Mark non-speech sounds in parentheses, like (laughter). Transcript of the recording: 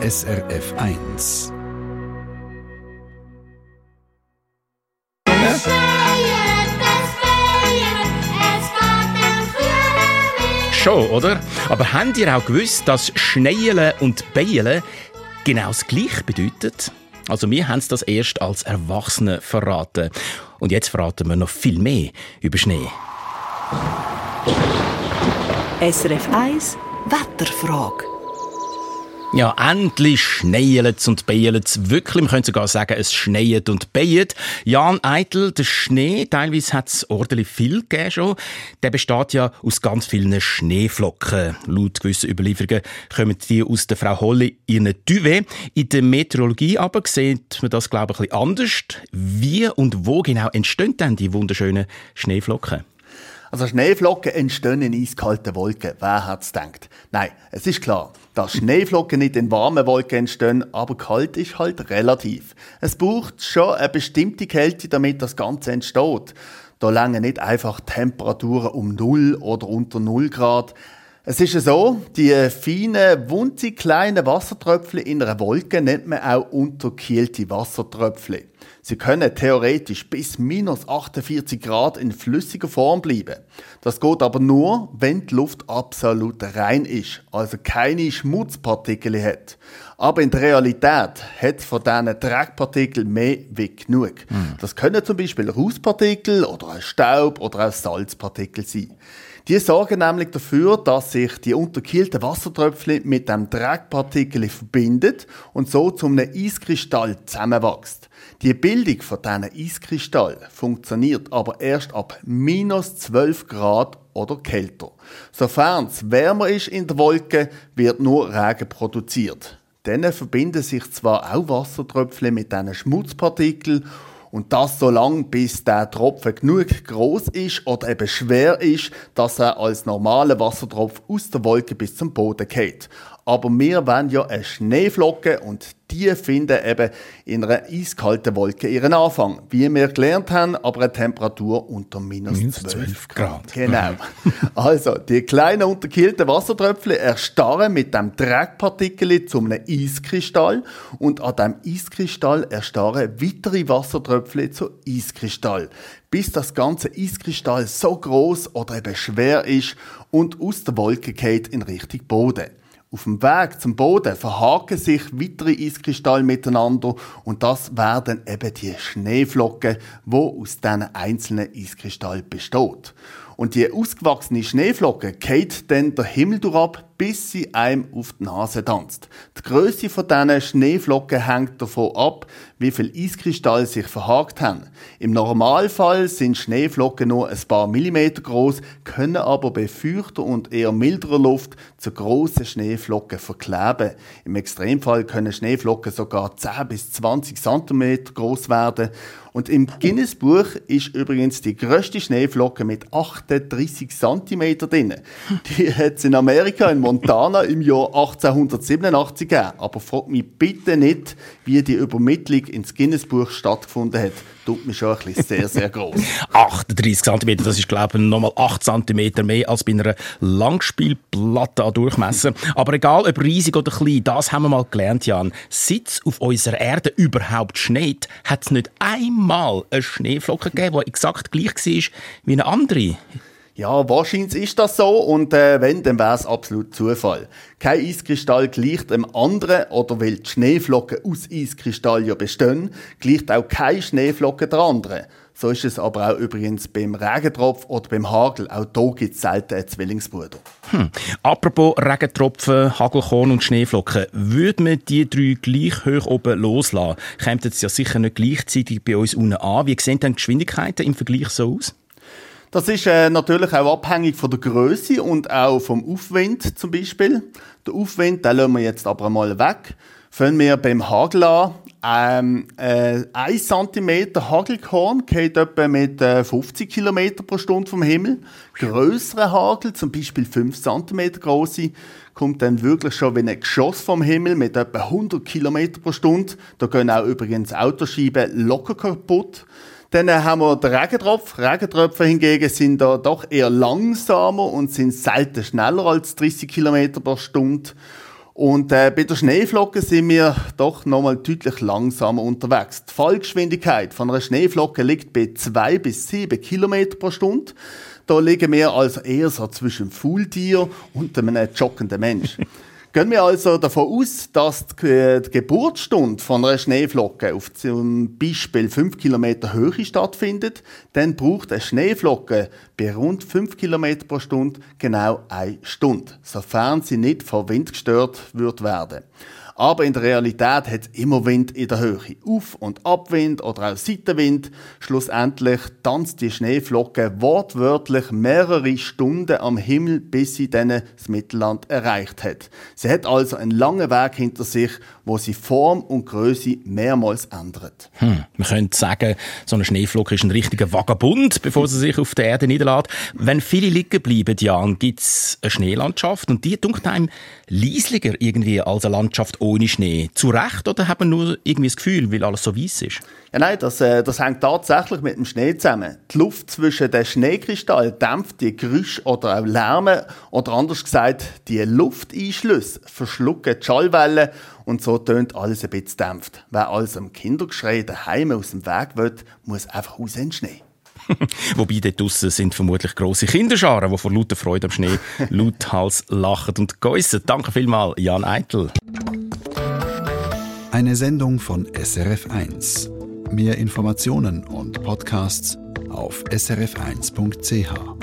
SRF 1. Schon, oder? Aber habt ihr auch gewusst, dass Schneien und Beien genau das Gleiche bedeutet? Also wir haben es das erst als Erwachsene verraten. Und jetzt verraten wir noch viel mehr über Schnee. SRF 1 Wetterfrage. Ja, endlich schneielt's und beilt's wirklich. Man könnte sogar sagen, es schneit und beiet. Jan Eitel, der Schnee, teilweise hat's ordentlich viel gegeben schon. Der besteht ja aus ganz vielen Schneeflocken. Laut gewissen Überlieferungen kommen die aus der Frau Holly eine Duvet. In der Meteorologie aber sieht man das, glaube ich, ein bisschen anders. Wie und wo genau entstehen denn die wunderschönen Schneeflocken? Also Schneeflocken entstehen in eiskalten Wolken. Wer hat's gedacht? Nein, es ist klar, dass Schneeflocken nicht in warmen Wolken entstehen, aber kalt ist halt relativ. Es braucht schon eine bestimmte Kälte, damit das Ganze entsteht. Da lange nicht einfach Temperaturen um 0 oder unter 0 Grad. Es ist so, die feinen, wunzig kleinen Wassertröpfchen in einer Wolke nennt man auch unterkühlte Wassertröpfchen. Sie können theoretisch bis minus 48 Grad in flüssiger Form bleiben. Das geht aber nur, wenn die Luft absolut rein ist, also keine Schmutzpartikel hat. Aber in der Realität hat es von diesen Dreckpartikeln mehr wie genug. Mhm. Das können zum Beispiel Rußpartikel oder Staub oder auch Salzpartikel sein. Die sorgen nämlich dafür, dass sich die unterkühlten Wassertröpfchen mit dem Dreckpartikel verbinden und so zum einem Eiskristall zusammenwachsen. Die Bildung von diesen Eiskristall funktioniert aber erst ab minus 12 Grad oder kälter. Sofern es wärmer ist in der Wolke, wird nur Regen produziert. Dann verbinden sich zwar auch Wassertröpfchen mit diesen Schmutzpartikeln und das so lange, bis der Tropfen genug groß ist oder eben schwer ist, dass er als normaler Wassertropf aus der Wolke bis zum Boden geht. Aber wir wollen ja eine Schneeflocke und die finden eben in einer eiskalten Wolke ihren Anfang. Wie wir gelernt haben, aber eine Temperatur unter minus, minus 12, 12 Grad. Genau. (laughs) also, die kleinen unterkühlten Wassertröpfchen erstarren mit dem Dreckpartikel zu einem Eiskristall und an dem Eiskristall erstarren weitere Wassertröpfchen zu Eiskristall, bis das ganze Eiskristall so groß oder eben schwer ist und aus der Wolke geht in Richtung Boden. Auf dem Weg zum Boden verhaken sich weitere Eiskristalle miteinander und das werden eben die Schneeflocken, wo aus diesen einzelnen Eiskristallen besteht. Und die ausgewachsene Schneeflocke geht dann der Himmel durchab, bis sie einem auf die Nase tanzt. Die Größe von diesen Schneeflocken hängt davon ab, wie viel Eiskristalle sich verhakt haben. Im Normalfall sind Schneeflocken nur ein paar Millimeter groß, können aber bei feuchter und eher milderer Luft zu grossen Schneeflocken verkleben. Im Extremfall können Schneeflocken sogar 10 bis 20 cm groß werden. Und im Guinness-Buch ist übrigens die größte Schneeflocke mit 38 cm drin. Die hat es in Amerika in Montana im Jahr 1887 gegeben. Aber frag mich bitte nicht, wie die Übermittlung ins Guinness-Buch stattgefunden hat. Tut mir schon ein bisschen sehr, sehr groß. 38 cm, das ist, glaube ich, nochmal 8 cm mehr als bei einer Langspielplatte an Durchmesser. Aber egal, ob riesig oder klein, das haben wir mal gelernt, Jan. Seit es auf unserer Erde überhaupt schneit, hat es nicht einmal eine Schneeflocke gegeben, die exakt gleich war wie eine andere. Ja, wahrscheinlich ist das so und äh, wenn, dann wäre es absolut Zufall. Kein Eiskristall gleicht dem anderen oder weil die Schneeflocken aus Eiskristall ja bestehen, gleicht auch keine Schneeflocke der anderen. So ist es aber auch übrigens beim Regentropf oder beim Hagel. Auch hier gibt es selten einen Zwillingsbruder. Hm. Apropos Regentropfen, Hagelkorn und Schneeflocken. Würde man die drei gleich hoch oben loslassen, kämen sie ja sicher nicht gleichzeitig bei uns unten an. Wie sehen denn die Geschwindigkeiten im Vergleich so aus? Das ist äh, natürlich auch abhängig von der Größe und auch vom Aufwind zum Beispiel. Der Aufwind, den lassen wir jetzt aber einmal weg. Fangen wir beim Hagel an. Ähm, äh, 1 cm Hagelkorn geht etwa mit äh, 50 km pro Stunde vom Himmel. Größere Hagel, zum Beispiel 5 cm große, kommt dann wirklich schon wie ein Geschoss vom Himmel mit etwa 100 km pro Stunde. Da gehen auch übrigens Autoscheiben locker kaputt. Dann haben wir den Regentropf. Regentröpfe hingegen sind da doch eher langsamer und sind selten schneller als 30 km pro Stunde. Und äh, bei der Schneeflocke sind wir doch nochmal deutlich langsamer unterwegs. Die Fallgeschwindigkeit von einer Schneeflocke liegt bei 2 bis 7 Kilometer pro Stunde. Da liegen wir also eher so zwischen Faultier und einem joggenden Mensch. (laughs) Gehen wir also davon aus, dass die Geburtsstunde von einer Schneeflocke auf zum Beispiel 5 Kilometer Höhe stattfindet, dann braucht eine Schneeflocke bei rund 5 Kilometer pro Stunde genau eine Stunde, sofern sie nicht vom Wind gestört wird werden. Aber in der Realität hat es immer Wind in der Höhe. Auf- und Abwind oder auch Seitenwind. Schlussendlich tanzt die Schneeflocke wortwörtlich mehrere Stunden am Himmel, bis sie dann das Mittelland erreicht hat. Sie hat also einen langen Weg hinter sich, wo sie Form und Größe mehrmals ändert. Hm, man könnte sagen, so eine Schneeflocke ist ein richtiger Vagabund, bevor sie sich auf der Erde niederlässt. Wenn viele liegen bleiben, Jan, gibt es eine Schneelandschaft und die dunkt einem leislicher irgendwie als eine Landschaft ohne Schnee. Zu Recht oder hat man nur irgendwie das Gefühl, weil alles so weiss ist? Ja, nein, das, äh, das hängt tatsächlich mit dem Schnee zusammen. Die Luft zwischen den Schneekristallen dämpft die Geräusche oder auch Lärme oder anders gesagt, die Lufteinschlüsse verschlucken die Schallwellen und so tönt alles ein bisschen dämpft. Wer also am Kindergeschrei daheim aus dem Weg will, muss einfach raus in den Schnee. (laughs) Wobei dort draussen sind vermutlich grosse Kinderscharen, die vor lauter Freude am Schnee (laughs) lauthals lachen und geissen. Danke vielmals, Jan Eitel. Eine Sendung von SRF1. Mehr Informationen und Podcasts auf srf1.ch.